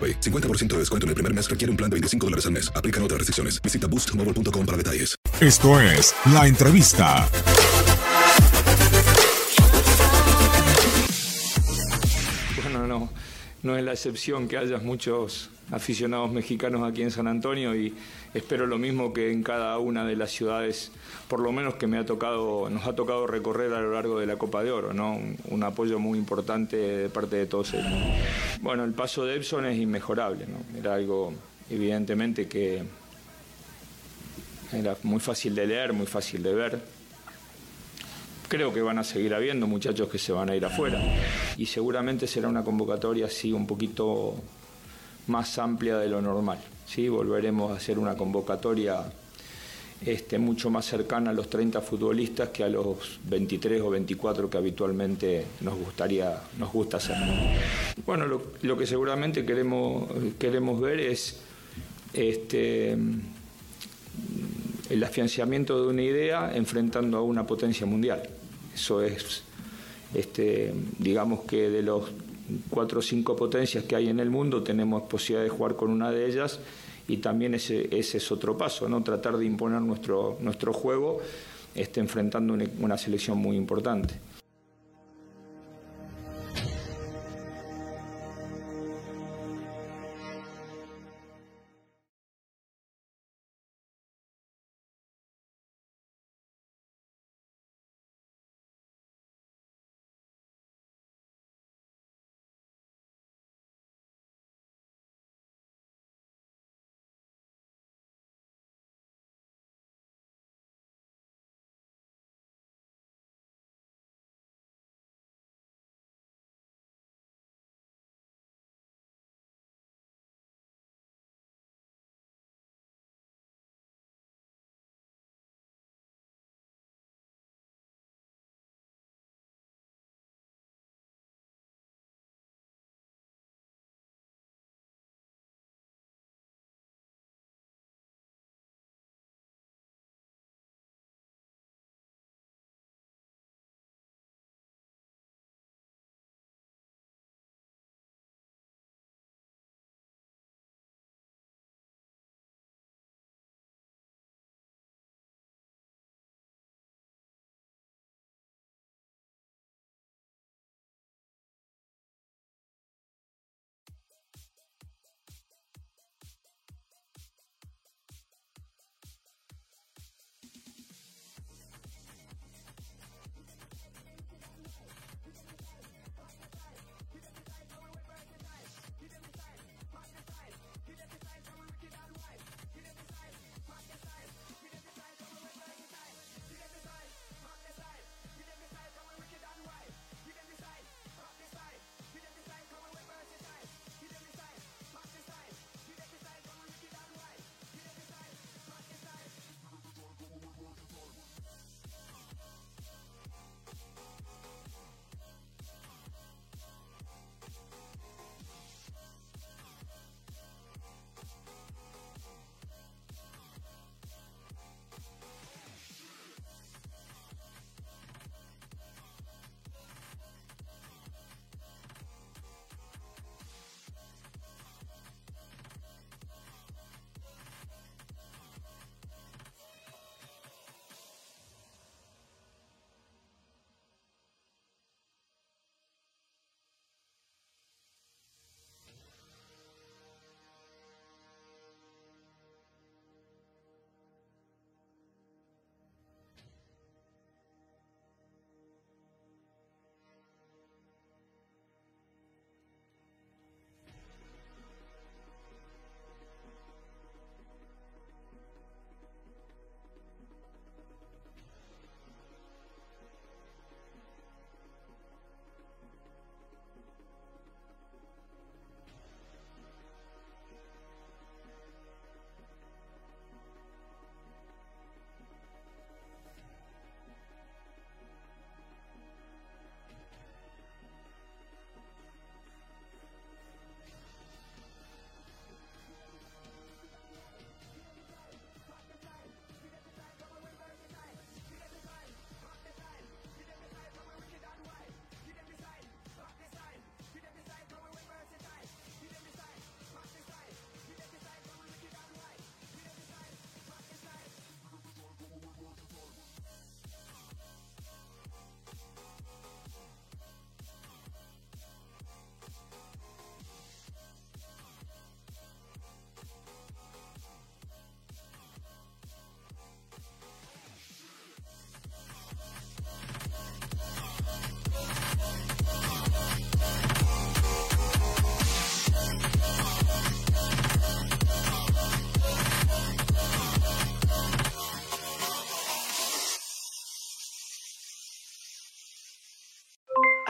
50% de descuento en el primer mes requiere un plan de 25 dólares al mes. Aplican otras restricciones. Visita boostmobile.com para detalles. Esto es La Entrevista. Bueno, no, no es la excepción que haya muchos aficionados mexicanos aquí en San Antonio y espero lo mismo que en cada una de las ciudades, por lo menos que me ha tocado, nos ha tocado recorrer a lo largo de la Copa de Oro, ¿no? Un, apoyo muy importante de parte de todos ellos. Bueno, el paso de Epson es inmejorable, ¿no? Era algo evidentemente que era muy fácil de leer, muy fácil de ver. Creo que van a seguir habiendo muchachos que se van a ir afuera y seguramente será una convocatoria así un poquito más amplia de lo normal. ¿sí? Volveremos a hacer una convocatoria este, mucho más cercana a los 30 futbolistas que a los 23 o 24 que habitualmente nos gustaría nos gusta hacer. Bueno, lo, que seguramente queremos, queremos ver es este, el afianzamiento de una idea enfrentando a una potencia mundial. Eso es, este, digamos que de los cuatro o cinco potencias que hay en el mundo, tenemos posibilidad de jugar con una de ellas y también ese, ese es otro paso, ¿no? tratar de imponer nuestro, nuestro juego este, enfrentando una selección muy importante.